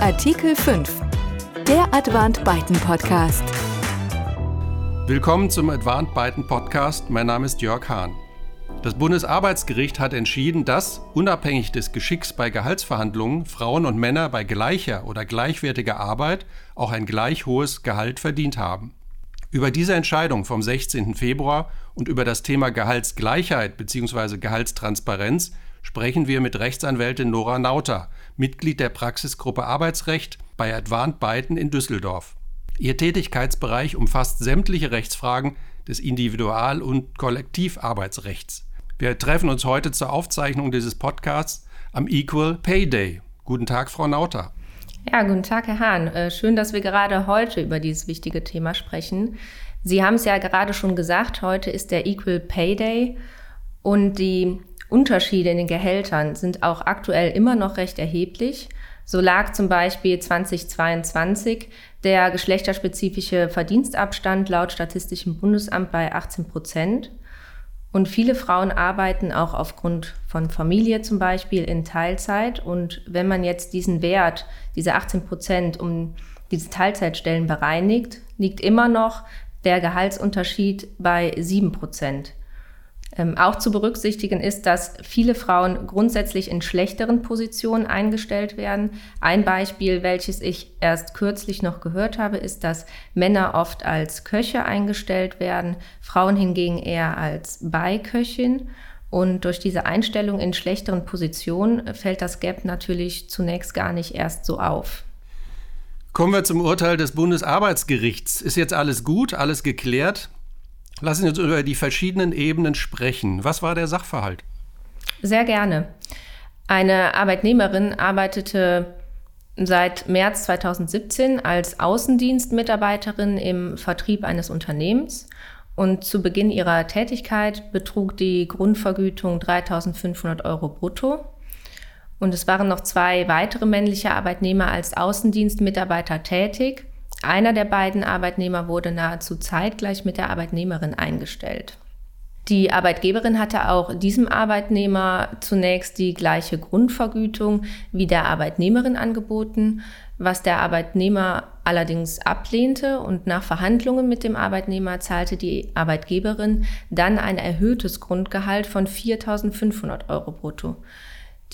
Artikel 5. Der Advant Byten Podcast. Willkommen zum Advant Byten Podcast. Mein Name ist Jörg Hahn. Das Bundesarbeitsgericht hat entschieden, dass, unabhängig des Geschicks bei Gehaltsverhandlungen, Frauen und Männer bei gleicher oder gleichwertiger Arbeit auch ein gleich hohes Gehalt verdient haben. Über diese Entscheidung vom 16. Februar und über das Thema Gehaltsgleichheit bzw. Gehaltstransparenz sprechen wir mit Rechtsanwältin Nora Nauter, Mitglied der Praxisgruppe Arbeitsrecht bei Advant Byten in Düsseldorf. Ihr Tätigkeitsbereich umfasst sämtliche Rechtsfragen des Individual- und Kollektivarbeitsrechts. Wir treffen uns heute zur Aufzeichnung dieses Podcasts am Equal Pay Day. Guten Tag, Frau Nauter. Ja, guten Tag, Herr Hahn. Äh, schön, dass wir gerade heute über dieses wichtige Thema sprechen. Sie haben es ja gerade schon gesagt, heute ist der Equal Pay Day und die Unterschiede in den Gehältern sind auch aktuell immer noch recht erheblich. So lag zum Beispiel 2022 der geschlechterspezifische Verdienstabstand laut Statistischem Bundesamt bei 18 Prozent. Und viele Frauen arbeiten auch aufgrund von Familie zum Beispiel in Teilzeit. Und wenn man jetzt diesen Wert, diese 18 Prozent, um diese Teilzeitstellen bereinigt, liegt immer noch der Gehaltsunterschied bei 7 Prozent. Ähm, auch zu berücksichtigen ist, dass viele Frauen grundsätzlich in schlechteren Positionen eingestellt werden. Ein Beispiel, welches ich erst kürzlich noch gehört habe, ist, dass Männer oft als Köche eingestellt werden, Frauen hingegen eher als Beiköchin. Und durch diese Einstellung in schlechteren Positionen fällt das Gap natürlich zunächst gar nicht erst so auf. Kommen wir zum Urteil des Bundesarbeitsgerichts. Ist jetzt alles gut, alles geklärt? Lassen Sie uns über die verschiedenen Ebenen sprechen. Was war der Sachverhalt? Sehr gerne. Eine Arbeitnehmerin arbeitete seit März 2017 als Außendienstmitarbeiterin im Vertrieb eines Unternehmens und zu Beginn ihrer Tätigkeit betrug die Grundvergütung 3.500 Euro brutto. Und es waren noch zwei weitere männliche Arbeitnehmer als Außendienstmitarbeiter tätig. Einer der beiden Arbeitnehmer wurde nahezu zeitgleich mit der Arbeitnehmerin eingestellt. Die Arbeitgeberin hatte auch diesem Arbeitnehmer zunächst die gleiche Grundvergütung wie der Arbeitnehmerin angeboten, was der Arbeitnehmer allerdings ablehnte und nach Verhandlungen mit dem Arbeitnehmer zahlte die Arbeitgeberin dann ein erhöhtes Grundgehalt von 4.500 Euro brutto.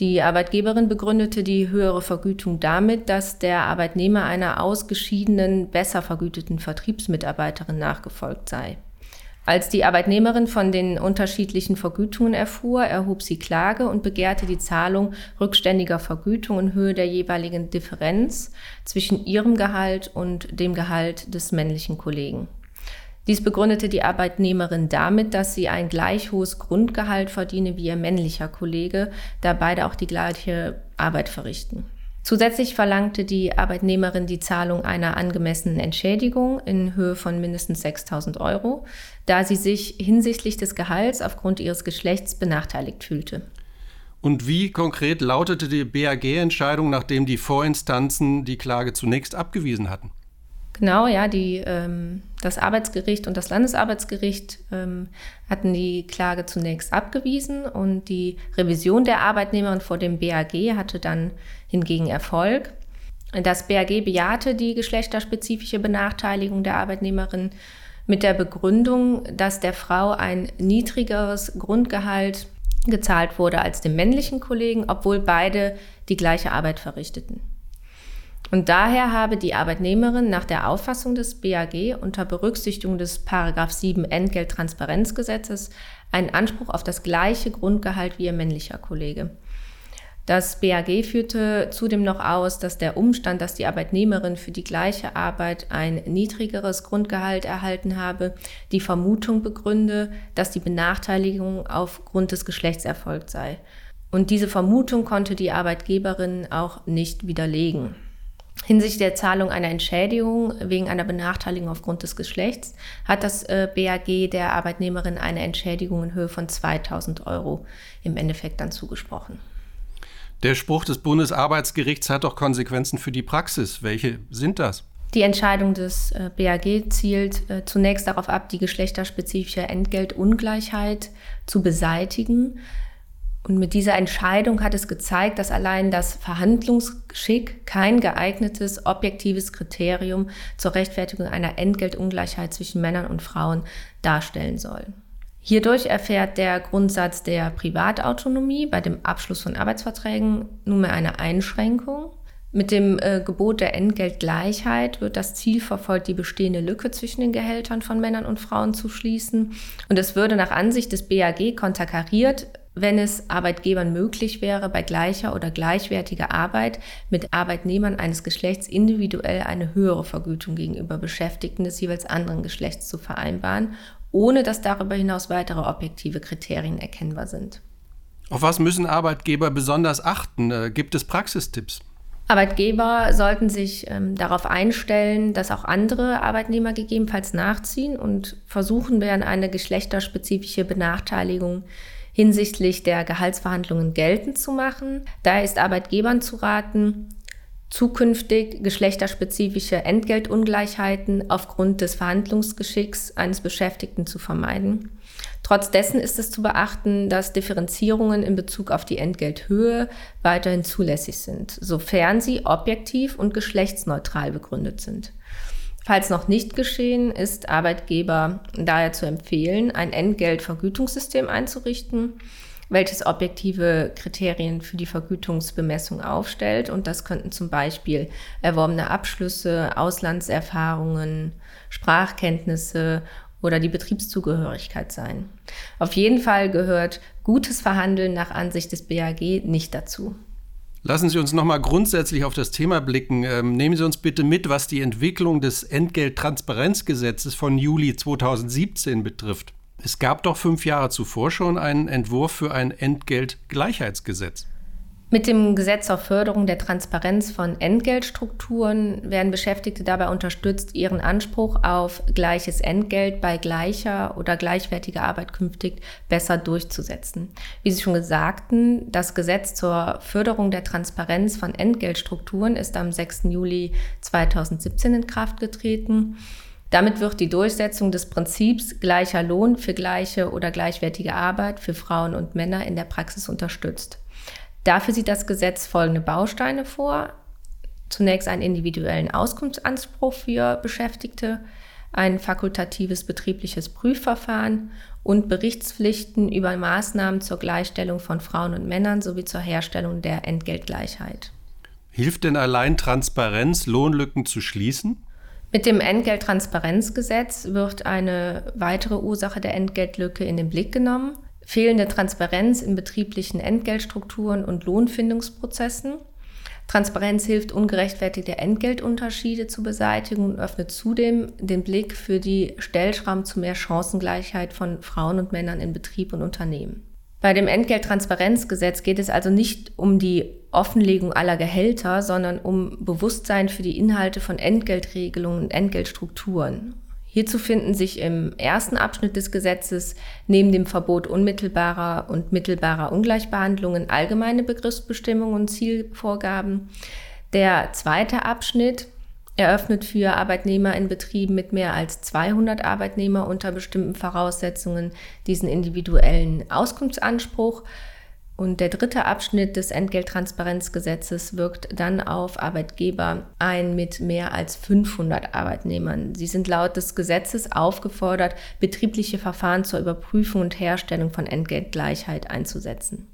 Die Arbeitgeberin begründete die höhere Vergütung damit, dass der Arbeitnehmer einer ausgeschiedenen, besser vergüteten Vertriebsmitarbeiterin nachgefolgt sei. Als die Arbeitnehmerin von den unterschiedlichen Vergütungen erfuhr, erhob sie Klage und begehrte die Zahlung rückständiger Vergütung in Höhe der jeweiligen Differenz zwischen ihrem Gehalt und dem Gehalt des männlichen Kollegen. Dies begründete die Arbeitnehmerin damit, dass sie ein gleich hohes Grundgehalt verdiene wie ihr männlicher Kollege, da beide auch die gleiche Arbeit verrichten. Zusätzlich verlangte die Arbeitnehmerin die Zahlung einer angemessenen Entschädigung in Höhe von mindestens 6.000 Euro, da sie sich hinsichtlich des Gehalts aufgrund ihres Geschlechts benachteiligt fühlte. Und wie konkret lautete die BAG-Entscheidung, nachdem die Vorinstanzen die Klage zunächst abgewiesen hatten? Genau, ja, die, ähm, das Arbeitsgericht und das Landesarbeitsgericht ähm, hatten die Klage zunächst abgewiesen und die Revision der Arbeitnehmerin vor dem BAG hatte dann hingegen Erfolg. Das BAG bejahte die geschlechterspezifische Benachteiligung der Arbeitnehmerin mit der Begründung, dass der Frau ein niedrigeres Grundgehalt gezahlt wurde als dem männlichen Kollegen, obwohl beide die gleiche Arbeit verrichteten. Und daher habe die Arbeitnehmerin nach der Auffassung des BAG unter Berücksichtigung des Paragraph 7 Entgelttransparenzgesetzes einen Anspruch auf das gleiche Grundgehalt wie ihr männlicher Kollege. Das BAG führte zudem noch aus, dass der Umstand, dass die Arbeitnehmerin für die gleiche Arbeit ein niedrigeres Grundgehalt erhalten habe, die Vermutung begründe, dass die Benachteiligung aufgrund des Geschlechts erfolgt sei. Und diese Vermutung konnte die Arbeitgeberin auch nicht widerlegen. Hinsichtlich der Zahlung einer Entschädigung wegen einer Benachteiligung aufgrund des Geschlechts hat das äh, BAG der Arbeitnehmerin eine Entschädigung in Höhe von 2000 Euro im Endeffekt dann zugesprochen. Der Spruch des Bundesarbeitsgerichts hat doch Konsequenzen für die Praxis. Welche sind das? Die Entscheidung des äh, BAG zielt äh, zunächst darauf ab, die geschlechterspezifische Entgeltungleichheit zu beseitigen. Und mit dieser Entscheidung hat es gezeigt, dass allein das Verhandlungsgeschick kein geeignetes objektives Kriterium zur Rechtfertigung einer Entgeltungleichheit zwischen Männern und Frauen darstellen soll. Hierdurch erfährt der Grundsatz der Privatautonomie bei dem Abschluss von Arbeitsverträgen nunmehr eine Einschränkung. Mit dem äh, Gebot der Entgeltgleichheit wird das Ziel verfolgt, die bestehende Lücke zwischen den Gehältern von Männern und Frauen zu schließen. Und es würde nach Ansicht des BAG konterkariert, wenn es Arbeitgebern möglich wäre, bei gleicher oder gleichwertiger Arbeit mit Arbeitnehmern eines Geschlechts individuell eine höhere Vergütung gegenüber Beschäftigten des jeweils anderen Geschlechts zu vereinbaren ohne dass darüber hinaus weitere objektive Kriterien erkennbar sind. Auf was müssen Arbeitgeber besonders achten? Äh, gibt es Praxistipps? Arbeitgeber sollten sich ähm, darauf einstellen, dass auch andere Arbeitnehmer gegebenenfalls nachziehen und versuchen werden, eine geschlechterspezifische Benachteiligung hinsichtlich der Gehaltsverhandlungen geltend zu machen. Daher ist Arbeitgebern zu raten, zukünftig geschlechterspezifische Entgeltungleichheiten aufgrund des Verhandlungsgeschicks eines Beschäftigten zu vermeiden. Trotz dessen ist es zu beachten, dass Differenzierungen in Bezug auf die Entgelthöhe weiterhin zulässig sind, sofern sie objektiv und geschlechtsneutral begründet sind. Falls noch nicht geschehen, ist Arbeitgeber daher zu empfehlen, ein Entgeltvergütungssystem einzurichten, welches objektive Kriterien für die Vergütungsbemessung aufstellt. Und das könnten zum Beispiel erworbene Abschlüsse, Auslandserfahrungen, Sprachkenntnisse oder die Betriebszugehörigkeit sein. Auf jeden Fall gehört gutes Verhandeln nach Ansicht des BAG nicht dazu. Lassen Sie uns noch mal grundsätzlich auf das Thema blicken. Ähm, nehmen Sie uns bitte mit, was die Entwicklung des Entgelttransparenzgesetzes von Juli 2017 betrifft. Es gab doch fünf Jahre zuvor schon einen Entwurf für ein Entgeltgleichheitsgesetz. Mit dem Gesetz zur Förderung der Transparenz von Entgeltstrukturen werden Beschäftigte dabei unterstützt, ihren Anspruch auf gleiches Entgelt bei gleicher oder gleichwertiger Arbeit künftig besser durchzusetzen. Wie Sie schon sagten, das Gesetz zur Förderung der Transparenz von Entgeltstrukturen ist am 6. Juli 2017 in Kraft getreten. Damit wird die Durchsetzung des Prinzips gleicher Lohn für gleiche oder gleichwertige Arbeit für Frauen und Männer in der Praxis unterstützt. Dafür sieht das Gesetz folgende Bausteine vor. Zunächst einen individuellen Auskunftsanspruch für Beschäftigte, ein fakultatives betriebliches Prüfverfahren und Berichtspflichten über Maßnahmen zur Gleichstellung von Frauen und Männern sowie zur Herstellung der Entgeltgleichheit. Hilft denn allein Transparenz, Lohnlücken zu schließen? Mit dem Entgelttransparenzgesetz wird eine weitere Ursache der Entgeltlücke in den Blick genommen. Fehlende Transparenz in betrieblichen Entgeltstrukturen und Lohnfindungsprozessen. Transparenz hilft, ungerechtfertigte Entgeltunterschiede zu beseitigen und öffnet zudem den Blick für die Stellschrauben zu mehr Chancengleichheit von Frauen und Männern in Betrieb und Unternehmen. Bei dem Entgelttransparenzgesetz geht es also nicht um die Offenlegung aller Gehälter, sondern um Bewusstsein für die Inhalte von Entgeltregelungen und Entgeltstrukturen. Hierzu finden sich im ersten Abschnitt des Gesetzes neben dem Verbot unmittelbarer und mittelbarer Ungleichbehandlungen allgemeine Begriffsbestimmungen und Zielvorgaben. Der zweite Abschnitt eröffnet für Arbeitnehmer in Betrieben mit mehr als 200 Arbeitnehmer unter bestimmten Voraussetzungen diesen individuellen Auskunftsanspruch. Und der dritte Abschnitt des Entgelttransparenzgesetzes wirkt dann auf Arbeitgeber ein mit mehr als 500 Arbeitnehmern. Sie sind laut des Gesetzes aufgefordert, betriebliche Verfahren zur Überprüfung und Herstellung von Entgeltgleichheit einzusetzen.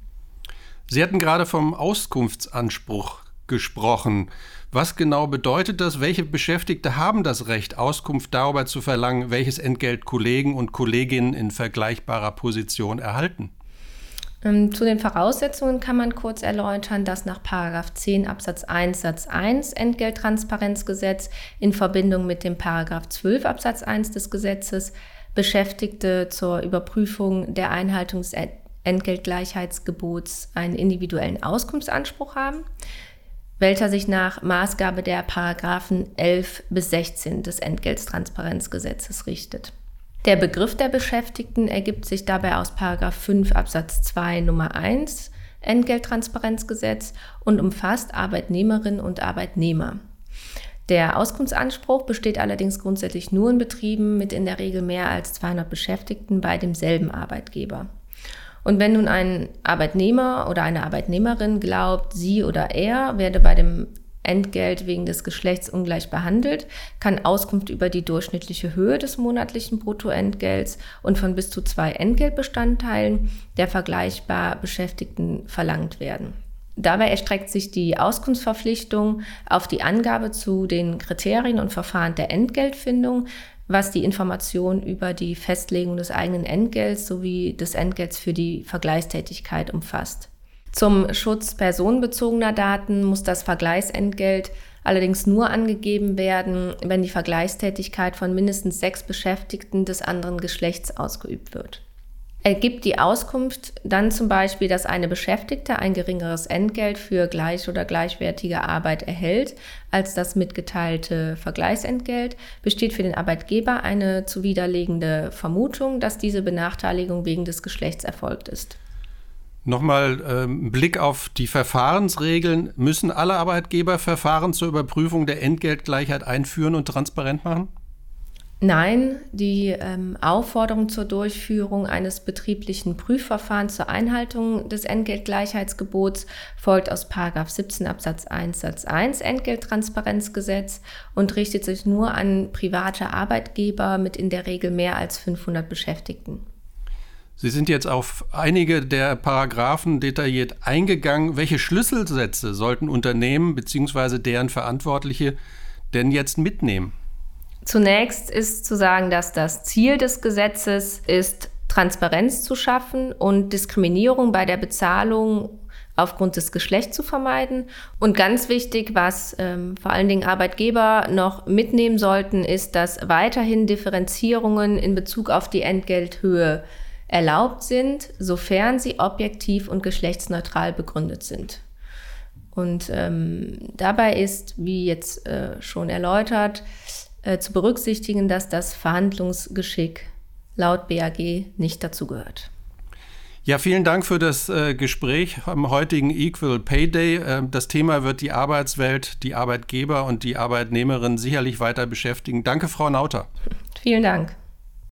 Sie hatten gerade vom Auskunftsanspruch gesprochen. Was genau bedeutet das? Welche Beschäftigte haben das Recht, Auskunft darüber zu verlangen, welches Entgelt Kollegen und Kolleginnen in vergleichbarer Position erhalten? Ähm, zu den Voraussetzungen kann man kurz erläutern, dass nach 10 Absatz 1 Satz 1 Entgelttransparenzgesetz in Verbindung mit dem 12 Absatz 1 des Gesetzes Beschäftigte zur Überprüfung der Einhaltung des Entgeltgleichheitsgebots einen individuellen Auskunftsanspruch haben welcher sich nach Maßgabe der Paragraphen 11 bis 16 des Entgelttransparenzgesetzes richtet. Der Begriff der Beschäftigten ergibt sich dabei aus Paragraph 5 Absatz 2 Nummer 1 Entgelttransparenzgesetz und umfasst Arbeitnehmerinnen und Arbeitnehmer. Der Auskunftsanspruch besteht allerdings grundsätzlich nur in Betrieben mit in der Regel mehr als 200 Beschäftigten bei demselben Arbeitgeber. Und wenn nun ein Arbeitnehmer oder eine Arbeitnehmerin glaubt, sie oder er werde bei dem Entgelt wegen des Geschlechts ungleich behandelt, kann Auskunft über die durchschnittliche Höhe des monatlichen Bruttoentgelts und von bis zu zwei Entgeltbestandteilen der vergleichbar Beschäftigten verlangt werden. Dabei erstreckt sich die Auskunftsverpflichtung auf die Angabe zu den Kriterien und Verfahren der Entgeltfindung, was die Information über die Festlegung des eigenen Entgelts sowie des Entgelts für die Vergleichstätigkeit umfasst. Zum Schutz personenbezogener Daten muss das Vergleichsentgelt allerdings nur angegeben werden, wenn die Vergleichstätigkeit von mindestens sechs Beschäftigten des anderen Geschlechts ausgeübt wird. Ergibt die Auskunft dann zum Beispiel, dass eine Beschäftigte ein geringeres Entgelt für gleich oder gleichwertige Arbeit erhält als das mitgeteilte Vergleichsentgelt, besteht für den Arbeitgeber eine zu widerlegende Vermutung, dass diese Benachteiligung wegen des Geschlechts erfolgt ist. Nochmal ähm, Blick auf die Verfahrensregeln. Müssen alle Arbeitgeber Verfahren zur Überprüfung der Entgeltgleichheit einführen und transparent machen? Nein, die ähm, Aufforderung zur Durchführung eines betrieblichen Prüfverfahrens zur Einhaltung des Entgeltgleichheitsgebots folgt aus 17 Absatz 1 Satz 1 Entgelttransparenzgesetz und richtet sich nur an private Arbeitgeber mit in der Regel mehr als 500 Beschäftigten. Sie sind jetzt auf einige der Paragraphen detailliert eingegangen. Welche Schlüsselsätze sollten Unternehmen bzw. deren Verantwortliche denn jetzt mitnehmen? Zunächst ist zu sagen, dass das Ziel des Gesetzes ist, Transparenz zu schaffen und Diskriminierung bei der Bezahlung aufgrund des Geschlechts zu vermeiden. Und ganz wichtig, was ähm, vor allen Dingen Arbeitgeber noch mitnehmen sollten, ist, dass weiterhin Differenzierungen in Bezug auf die Entgelthöhe erlaubt sind, sofern sie objektiv und geschlechtsneutral begründet sind. Und ähm, dabei ist, wie jetzt äh, schon erläutert, äh, zu berücksichtigen, dass das Verhandlungsgeschick laut BAG nicht dazugehört. Ja, vielen Dank für das äh, Gespräch am heutigen Equal Pay Day. Äh, das Thema wird die Arbeitswelt, die Arbeitgeber und die Arbeitnehmerinnen sicherlich weiter beschäftigen. Danke, Frau Nauter. Vielen Dank.